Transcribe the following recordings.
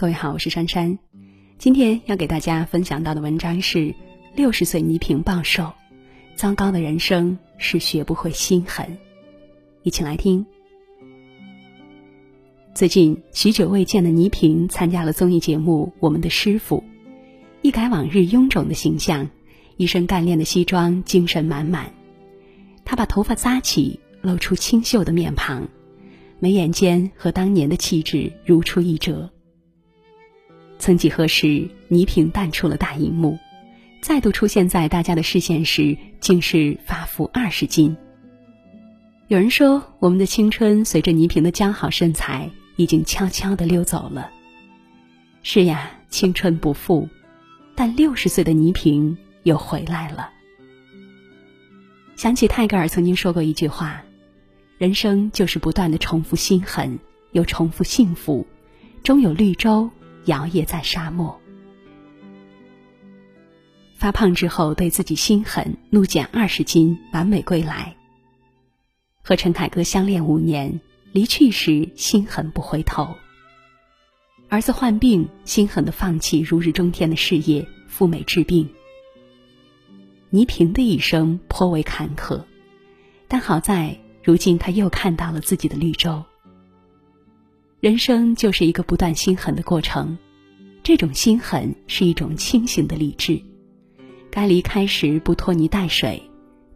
各位好，我是珊珊。今天要给大家分享到的文章是：六十岁倪萍暴瘦，糟糕的人生是学不会心狠。一起来听。最近许久未见的倪萍参加了综艺节目《我们的师傅》，一改往日臃肿的形象，一身干练的西装，精神满满。她把头发扎起，露出清秀的面庞，眉眼间和当年的气质如出一辙。曾几何时，倪萍淡出了大荧幕，再度出现在大家的视线时，竟是发福二十斤。有人说，我们的青春随着倪萍的姣好身材，已经悄悄的溜走了。是呀，青春不复，但六十岁的倪萍又回来了。想起泰戈尔曾经说过一句话：“人生就是不断的重复心狠，又重复幸福，终有绿洲。”摇曳在沙漠。发胖之后，对自己心狠，怒减二十斤，完美归来。和陈凯歌相恋五年，离去时心狠不回头。儿子患病，心狠的放弃如日中天的事业，赴美治病。倪萍的一生颇为坎坷，但好在如今他又看到了自己的绿洲。人生就是一个不断心狠的过程，这种心狠是一种清醒的理智。该离开时不拖泥带水，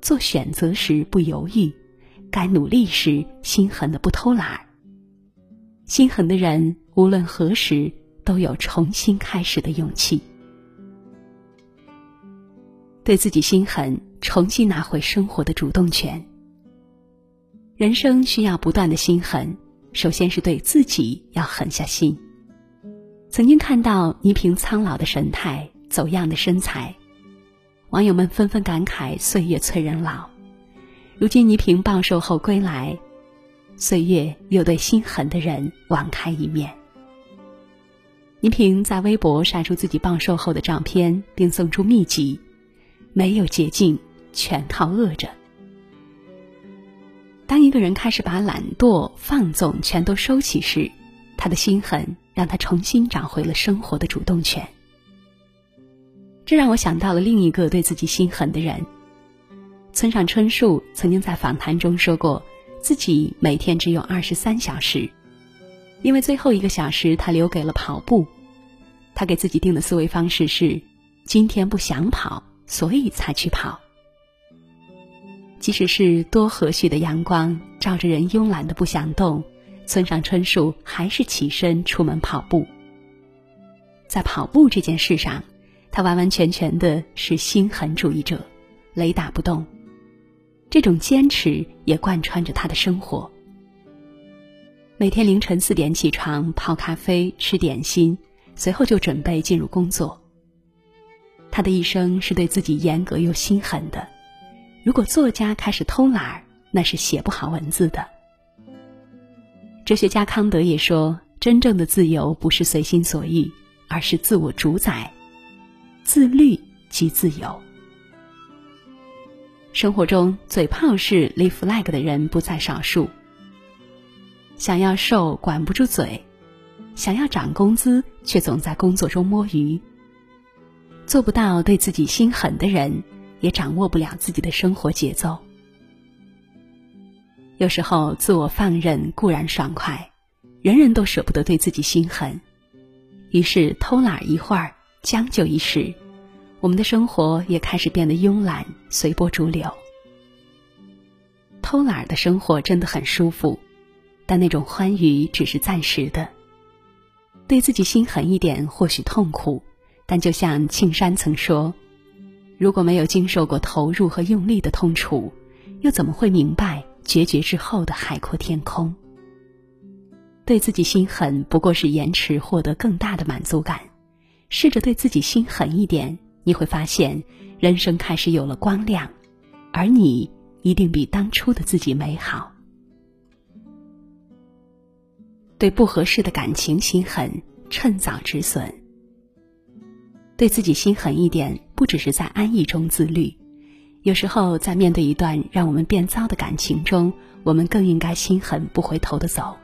做选择时不犹豫，该努力时心狠的不偷懒。心狠的人无论何时都有重新开始的勇气。对自己心狠，重新拿回生活的主动权。人生需要不断的心狠。首先是对自己要狠下心。曾经看到倪萍苍老的神态、走样的身材，网友们纷纷感慨岁月催人老。如今倪萍暴瘦后归来，岁月又对心狠的人网开一面。倪萍在微博晒出自己暴瘦后的照片，并送出秘籍：没有捷径，全靠饿着。当一个人开始把懒惰、放纵全都收起时，他的心狠让他重新找回了生活的主动权。这让我想到了另一个对自己心狠的人——村上春树。曾经在访谈中说过，自己每天只有二十三小时，因为最后一个小时他留给了跑步。他给自己定的思维方式是：今天不想跑，所以才去跑。即使是多和煦的阳光照着人慵懒的不想动，村上春树还是起身出门跑步。在跑步这件事上，他完完全全的是心狠主义者，雷打不动。这种坚持也贯穿着他的生活。每天凌晨四点起床泡咖啡吃点心，随后就准备进入工作。他的一生是对自己严格又心狠的。如果作家开始偷懒，那是写不好文字的。哲学家康德也说，真正的自由不是随心所欲，而是自我主宰。自律即自由。生活中嘴炮式立 flag 的人不在少数。想要瘦管不住嘴，想要涨工资却总在工作中摸鱼。做不到对自己心狠的人。也掌握不了自己的生活节奏。有时候自我放任固然爽快，人人都舍不得对自己心狠，于是偷懒一会儿，将就一时，我们的生活也开始变得慵懒、随波逐流。偷懒的生活真的很舒服，但那种欢愉只是暂时的。对自己心狠一点，或许痛苦，但就像庆山曾说。如果没有经受过投入和用力的痛楚，又怎么会明白决绝之后的海阔天空？对自己心狠，不过是延迟获得更大的满足感。试着对自己心狠一点，你会发现人生开始有了光亮，而你一定比当初的自己美好。对不合适的感情心狠，趁早止损。对自己心狠一点，不只是在安逸中自律，有时候在面对一段让我们变糟的感情中，我们更应该心狠不回头的走。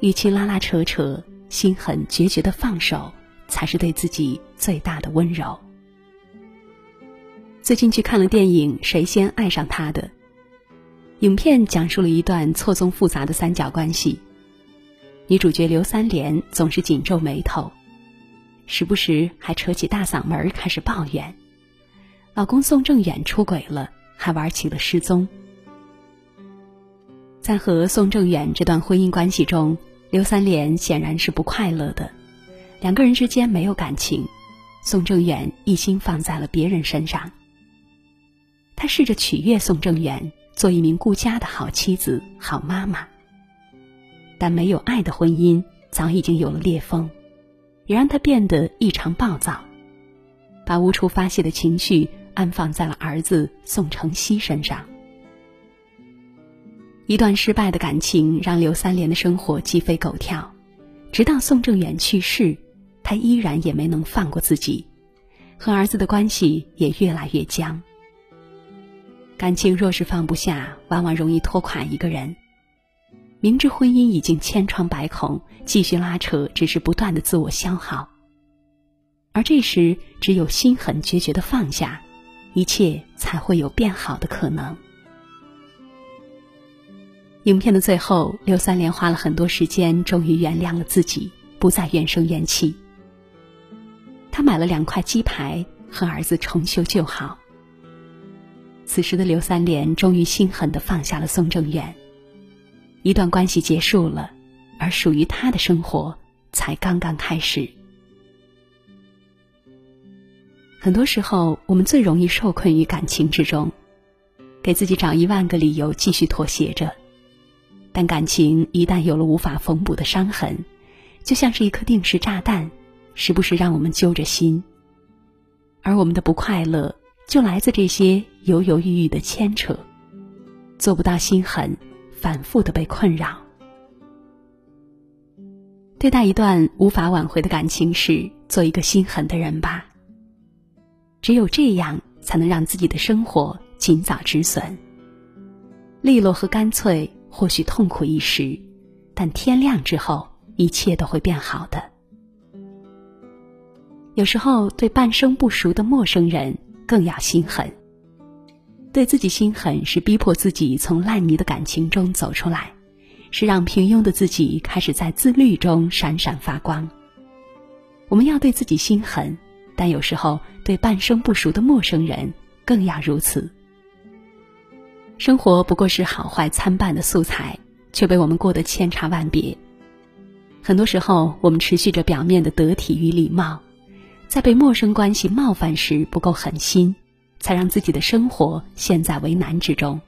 与其拉拉扯扯，心狠决绝的放手，才是对自己最大的温柔。最近去看了电影《谁先爱上他的》，影片讲述了一段错综复杂的三角关系。女主角刘三连总是紧皱眉头，时不时还扯起大嗓门开始抱怨，老公宋正远出轨了，还玩起了失踪。在和宋正远这段婚姻关系中，刘三连显然是不快乐的，两个人之间没有感情，宋正远一心放在了别人身上。他试着取悦宋正远，做一名顾家的好妻子、好妈妈。但没有爱的婚姻早已经有了裂缝，也让他变得异常暴躁，把无处发泄的情绪安放在了儿子宋承熙身上。一段失败的感情让刘三连的生活鸡飞狗跳，直到宋正远去世，他依然也没能放过自己，和儿子的关系也越来越僵。感情若是放不下，往往容易拖垮一个人。明知婚姻已经千疮百孔，继续拉扯只是不断的自我消耗。而这时，只有心狠决绝的放下，一切才会有变好的可能。影片的最后，刘三连花了很多时间，终于原谅了自己，不再怨声怨气。他买了两块鸡排，和儿子重修旧好。此时的刘三连终于心狠的放下了宋正远。一段关系结束了，而属于他的生活才刚刚开始。很多时候，我们最容易受困于感情之中，给自己找一万个理由继续妥协着。但感情一旦有了无法缝补的伤痕，就像是一颗定时炸弹，时不时让我们揪着心。而我们的不快乐，就来自这些犹犹豫豫的牵扯，做不到心狠。反复的被困扰。对待一段无法挽回的感情时，做一个心狠的人吧。只有这样，才能让自己的生活尽早止损。利落和干脆或许痛苦一时，但天亮之后，一切都会变好的。有时候，对半生不熟的陌生人更要心狠。对自己心狠，是逼迫自己从烂泥的感情中走出来，是让平庸的自己开始在自律中闪闪发光。我们要对自己心狠，但有时候对半生不熟的陌生人更要如此。生活不过是好坏参半的素材，却被我们过得千差万别。很多时候，我们持续着表面的得体与礼貌，在被陌生关系冒犯时不够狠心。才让自己的生活陷在为难之中。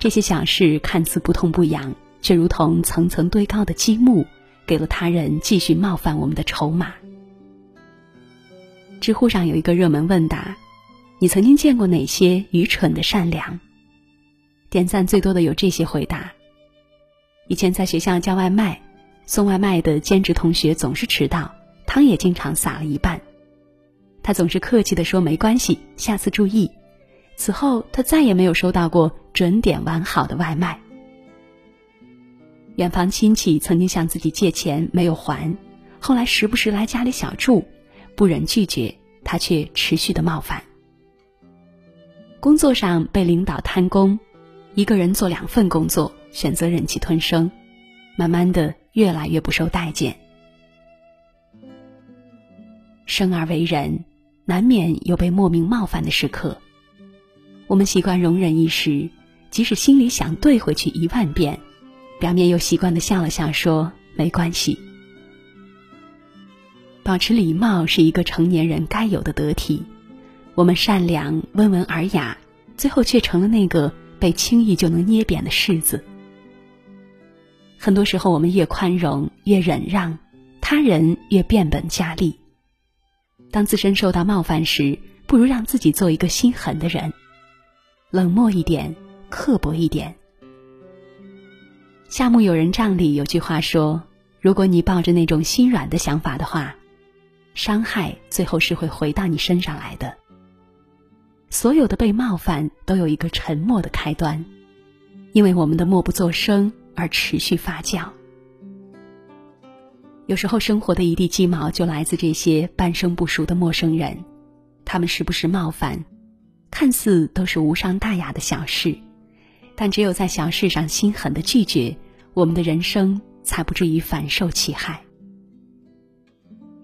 这些小事看似不痛不痒，却如同层层堆高的积木，给了他人继续冒犯我们的筹码。知乎上有一个热门问答：“你曾经见过哪些愚蠢的善良？”点赞最多的有这些回答：以前在学校叫外卖，送外卖的兼职同学总是迟到，汤也经常洒了一半。他总是客气的说：“没关系，下次注意。”此后，他再也没有收到过准点完好的外卖。远房亲戚曾经向自己借钱没有还，后来时不时来家里小住，不忍拒绝，他却持续的冒犯。工作上被领导贪功，一个人做两份工作，选择忍气吞声，慢慢的越来越不受待见。生而为人。难免有被莫名冒犯的时刻，我们习惯容忍一时，即使心里想怼回去一万遍，表面又习惯的笑了笑说没关系。保持礼貌是一个成年人该有的得体。我们善良、温文尔雅，最后却成了那个被轻易就能捏扁的柿子。很多时候，我们越宽容、越忍让，他人越变本加厉。当自身受到冒犯时，不如让自己做一个心狠的人，冷漠一点，刻薄一点。夏目友人帐里有句话说：“如果你抱着那种心软的想法的话，伤害最后是会回到你身上来的。”所有的被冒犯都有一个沉默的开端，因为我们的默不作声而持续发酵。有时候生活的一地鸡毛就来自这些半生不熟的陌生人，他们时不时冒犯，看似都是无伤大雅的小事，但只有在小事上心狠的拒绝，我们的人生才不至于反受其害。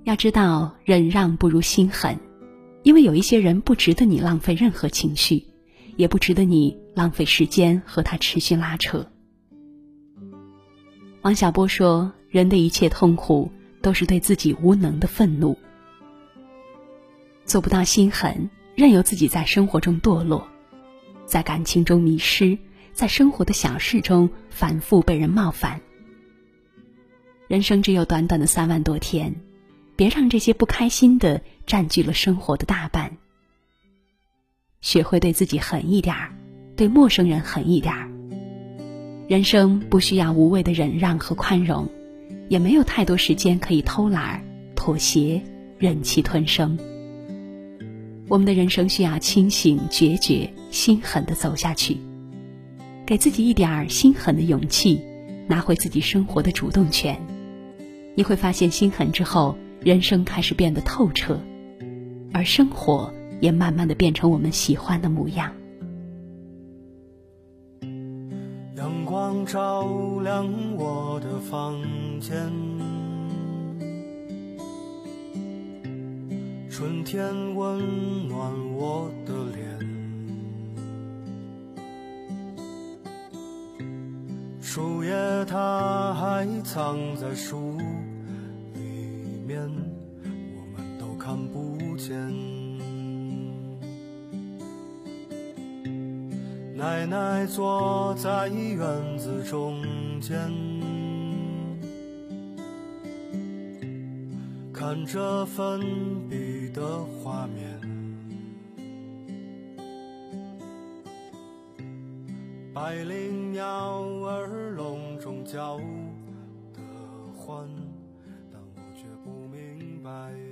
要知道，忍让不如心狠，因为有一些人不值得你浪费任何情绪，也不值得你浪费时间和他持续拉扯。王小波说。人的一切痛苦，都是对自己无能的愤怒。做不到心狠，任由自己在生活中堕落，在感情中迷失，在生活的小事中反复被人冒犯。人生只有短短的三万多天，别让这些不开心的占据了生活的大半。学会对自己狠一点儿，对陌生人狠一点儿。人生不需要无谓的忍让和宽容。也没有太多时间可以偷懒、妥协、忍气吞声。我们的人生需要清醒、决绝、心狠的走下去，给自己一点儿心狠的勇气，拿回自己生活的主动权。你会发现，心狠之后，人生开始变得透彻，而生活也慢慢的变成我们喜欢的模样。照亮我的房间，春天温暖我的脸，树叶它还藏在树里面，我们都看不见。奶奶坐在院子中间，看着粉笔的画面，百灵鸟儿笼中叫的欢，但我却不明白。